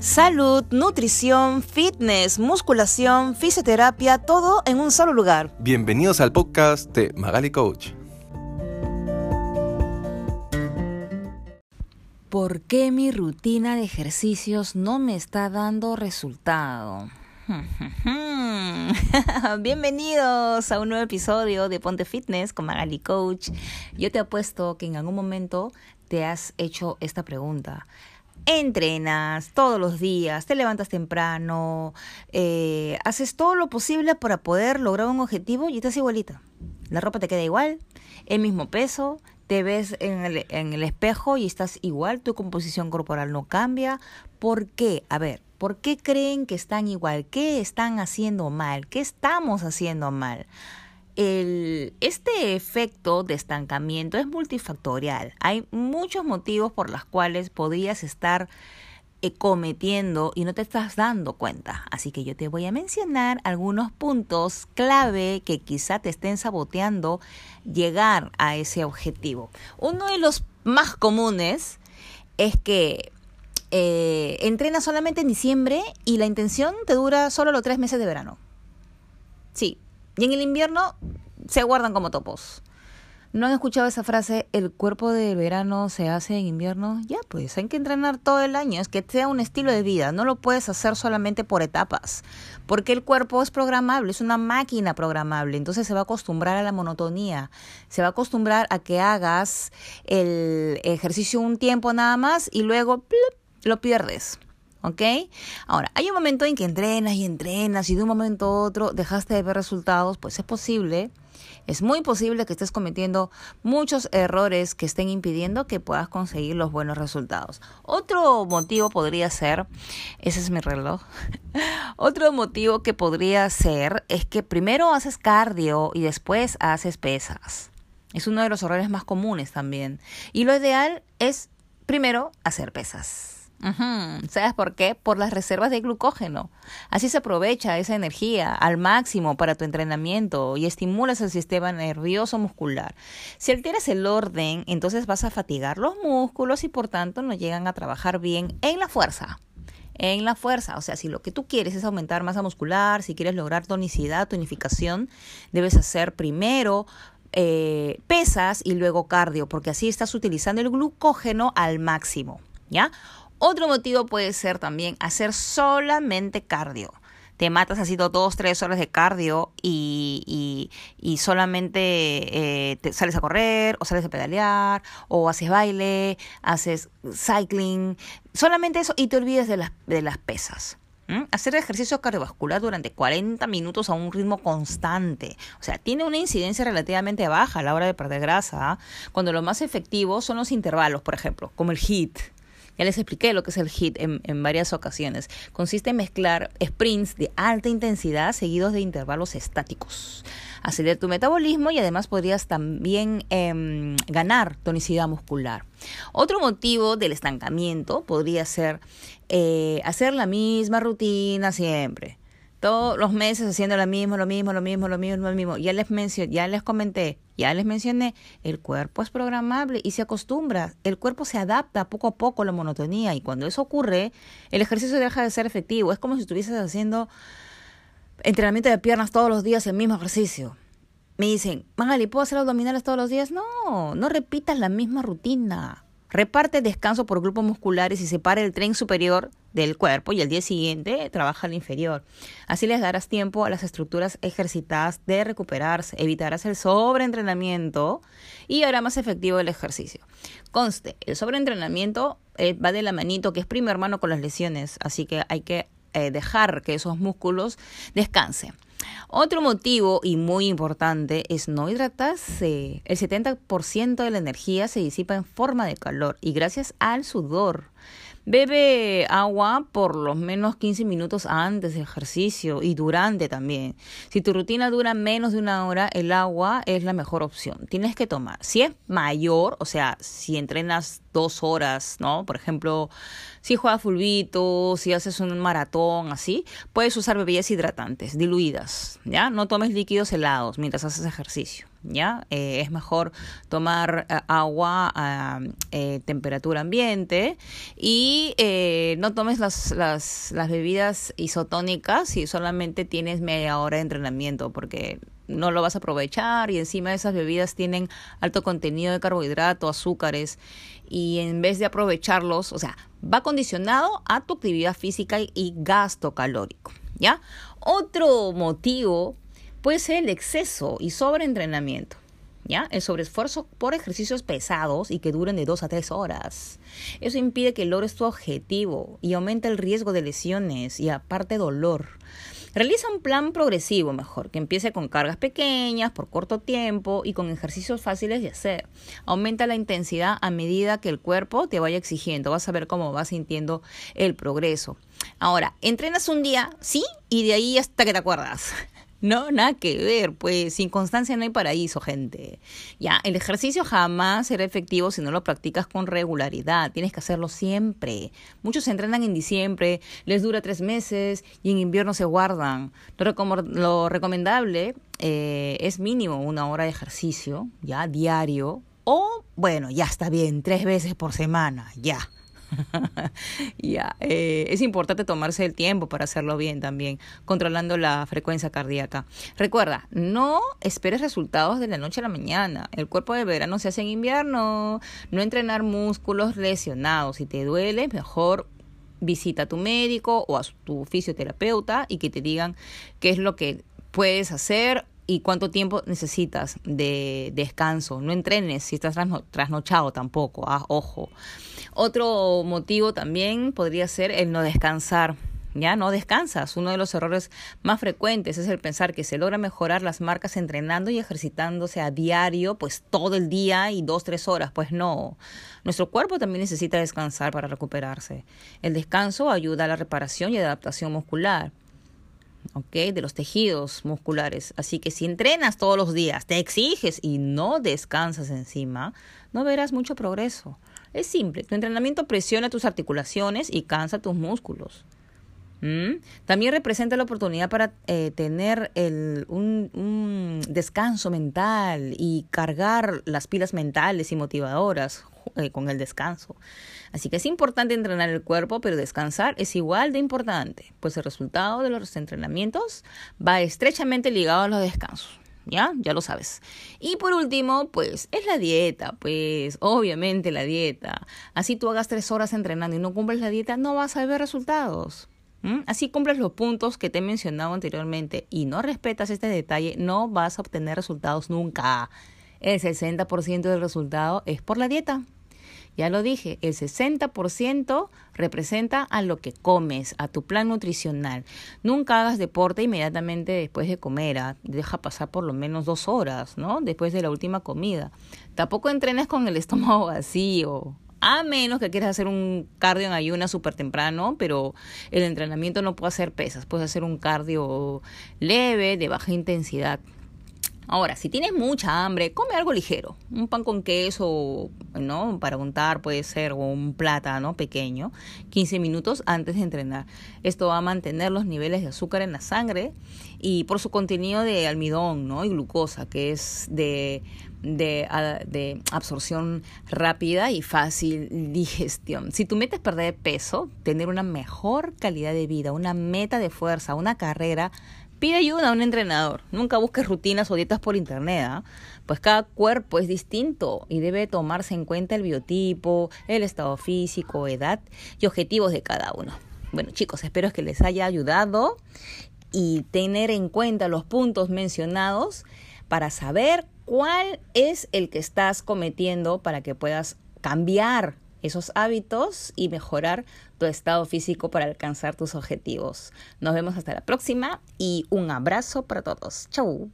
Salud, nutrición, fitness, musculación, fisioterapia, todo en un solo lugar. Bienvenidos al podcast de Magali Coach. ¿Por qué mi rutina de ejercicios no me está dando resultado? Bienvenidos a un nuevo episodio de Ponte Fitness con Magali Coach. Yo te apuesto que en algún momento te has hecho esta pregunta entrenas todos los días, te levantas temprano, eh, haces todo lo posible para poder lograr un objetivo y estás igualita. La ropa te queda igual, el mismo peso, te ves en el, en el espejo y estás igual, tu composición corporal no cambia. ¿Por qué? A ver, ¿por qué creen que están igual? ¿Qué están haciendo mal? ¿Qué estamos haciendo mal? Este efecto de estancamiento es multifactorial. Hay muchos motivos por los cuales podrías estar eh, cometiendo y no te estás dando cuenta. Así que yo te voy a mencionar algunos puntos clave que quizá te estén saboteando llegar a ese objetivo. Uno de los más comunes es que eh, entrenas solamente en diciembre y la intención te dura solo los tres meses de verano. Sí, y en el invierno se guardan como topos. ¿No han escuchado esa frase, el cuerpo de verano se hace en invierno? Ya, pues hay que entrenar todo el año, es que sea un estilo de vida, no lo puedes hacer solamente por etapas, porque el cuerpo es programable, es una máquina programable, entonces se va a acostumbrar a la monotonía, se va a acostumbrar a que hagas el ejercicio un tiempo nada más y luego lo pierdes. ¿Ok? Ahora, hay un momento en que entrenas y entrenas y de un momento a otro dejaste de ver resultados, pues es posible, es muy posible que estés cometiendo muchos errores que estén impidiendo que puedas conseguir los buenos resultados. Otro motivo podría ser, ese es mi reloj, otro motivo que podría ser es que primero haces cardio y después haces pesas. Es uno de los errores más comunes también. Y lo ideal es primero hacer pesas. ¿Sabes por qué? Por las reservas de glucógeno. Así se aprovecha esa energía al máximo para tu entrenamiento y estimulas el sistema nervioso muscular. Si alteras el orden, entonces vas a fatigar los músculos y por tanto no llegan a trabajar bien en la fuerza en la fuerza. O sea, si lo que tú quieres es aumentar masa muscular, si quieres lograr tonicidad, tonificación, debes hacer primero eh, pesas y luego cardio, porque así estás utilizando el glucógeno al máximo. ¿Ya? Otro motivo puede ser también hacer solamente cardio. Te matas así dos, tres horas de cardio y, y, solamente eh, te sales a correr o sales a pedalear o haces baile, haces cycling, solamente eso y te olvides de las, de las pesas. Hacer ejercicio cardiovascular durante 40 minutos a un ritmo constante. O sea, tiene una incidencia relativamente baja a la hora de perder grasa, cuando lo más efectivo son los intervalos, por ejemplo, como el HIIT. Ya les expliqué lo que es el HIT en, varias ocasiones. Consiste en mezclar sprints de alta intensidad seguidos de intervalos estáticos. Acelerar tu metabolismo y además podrías también em, ganar tonicidad muscular. Otro motivo del estancamiento podría ser eh, hacer la misma rutina siempre todos los meses haciendo lo mismo, lo mismo, lo mismo, lo mismo, lo mismo. Ya les mencioné, ya les comenté, ya les mencioné, el cuerpo es programable y se acostumbra, el cuerpo se adapta poco a poco a la monotonía y cuando eso ocurre, el ejercicio deja de ser efectivo. Es como si estuvieses haciendo entrenamiento de piernas todos los días, el mismo ejercicio. Me dicen, Magali, ¿puedo hacer abdominales todos los días? No, no repitas la misma rutina. Reparte descanso por grupos musculares y separa el tren superior del cuerpo y el día siguiente trabaja el inferior. Así les darás tiempo a las estructuras ejercitadas de recuperarse, evitarás el sobreentrenamiento y hará más efectivo el ejercicio. Conste, el sobreentrenamiento eh, va de la manito, que es primo hermano con las lesiones, así que hay que eh, dejar que esos músculos descansen. Otro motivo y muy importante es no hidratarse. El 70% de la energía se disipa en forma de calor y gracias al sudor. Bebe agua por lo menos 15 minutos antes del ejercicio y durante también. Si tu rutina dura menos de una hora, el agua es la mejor opción. Tienes que tomar. Si es mayor, o sea, si entrenas dos horas, ¿no? Por ejemplo, si juegas fulbito, si haces un maratón, así, puedes usar bebidas hidratantes, diluidas, ¿ya? No tomes líquidos helados mientras haces ejercicio. ¿Ya? Eh, es mejor tomar eh, agua a eh, temperatura ambiente y no tomes las, las, bebidas isotónicas si solamente tienes media hora de entrenamiento, porque no lo vas a aprovechar y encima esas bebidas tienen alto contenido de carbohidrato, azúcares y en vez de aprovecharlos, o sea, va condicionado a tu actividad física y gasto calórico, ¿ya? Otro motivo puede ser el exceso y sobreentrenamiento. ¿Ya? El sobreesfuerzo por ejercicios pesados y que duren de 2 a 3 horas. Eso impide que logres tu objetivo y aumenta el riesgo de lesiones y aparte dolor. Realiza un plan progresivo mejor, que empiece con cargas pequeñas, por corto tiempo y con ejercicios fáciles de hacer. Aumenta la intensidad a medida que el cuerpo te vaya exigiendo. Vas a ver cómo vas sintiendo el progreso. Ahora, entrenas un día, sí, y de ahí hasta que te acuerdas. No, nada que ver, pues sin constancia no hay paraíso, gente. Ya, el ejercicio jamás será efectivo si no lo practicas con regularidad. Tienes que hacerlo siempre. Muchos se entrenan en diciembre, les dura tres meses y en invierno se guardan. Lo, recomendable eh, es mínimo una hora de ejercicio, ya, diario. O, bueno, ya está bien, tres veces por semana, ya ya, eh, es importante tomarse el tiempo para hacerlo bien también, controlando la frecuencia cardíaca. Recuerda, no esperes resultados de la noche a la mañana. El cuerpo de verano se hace en invierno. No entrenar músculos lesionados. Si te duele, mejor visita a tu médico o a tu fisioterapeuta y que te digan qué es lo que puedes hacer y cuánto tiempo necesitas de descanso. No entrenes si estás trasnochado tampoco, ah, ojo. Otro motivo también podría ser el no descansar. Ya no descansas. Uno de los errores más frecuentes es el pensar que se logra mejorar las marcas entrenando y ejercitándose a diario, pues todo el día y dos, tres horas. Pues no. Nuestro cuerpo también necesita descansar para recuperarse. El descanso ayuda a la reparación y adaptación muscular. ¿ok? De los tejidos musculares. Así que si entrenas todos los días, te exiges y no descansas encima, no verás mucho progreso. Es simple, tu entrenamiento presiona tus articulaciones y cansa tus músculos. ¿Mm? También representa la oportunidad para eh, tener el, un, descanso mental y cargar las pilas mentales y motivadoras eh, con el descanso. Así que es importante entrenar el cuerpo, pero descansar es igual de importante, pues el resultado de los entrenamientos va estrechamente ligado a los descansos. ¿Ya? Ya lo sabes. Y por último, pues es la dieta, pues obviamente la dieta. Así tú hagas tres horas entrenando y no cumples la dieta, no vas a ver resultados. Así cumples los puntos que te he mencionado anteriormente y no respetas este detalle, no vas a obtener resultados nunca. El 60% del resultado es por la dieta. Ya lo dije, el 60% representa a lo que comes, a tu plan nutricional. Nunca hagas deporte inmediatamente después de comer. ¿ah? Deja pasar por lo menos dos horas, ¿no? Después de la última comida. Tampoco entrenes con el estómago vacío. A menos que quieras hacer un cardio en ayuna súper temprano, pero el entrenamiento no puede hacer pesas. Puedes hacer un cardio leve, de baja intensidad. Ahora, si tienes mucha hambre, come algo ligero. Un pan con queso, ¿no? Para untar puede ser, o un plátano pequeño, 15 minutos antes de entrenar. Esto va a mantener los niveles de azúcar en la sangre y por su contenido de almidón, ¿no? Y glucosa, que es de, de, de absorción rápida y fácil digestión. Si tu meta es perder peso, tener una mejor calidad de vida, una meta de fuerza, una carrera, Pide ayuda a un entrenador. Nunca busques rutinas o dietas por internet, ¿ah? pues cada cuerpo es distinto y debe tomarse en cuenta el biotipo, el estado físico, edad y objetivos de cada uno. Bueno chicos, espero que les haya ayudado y tener en cuenta los puntos mencionados para saber cuál es el que estás cometiendo para que puedas cambiar esos hábitos y mejorar tu estado físico para alcanzar tus objetivos. Nos vemos hasta la próxima y un abrazo para todos. Chau.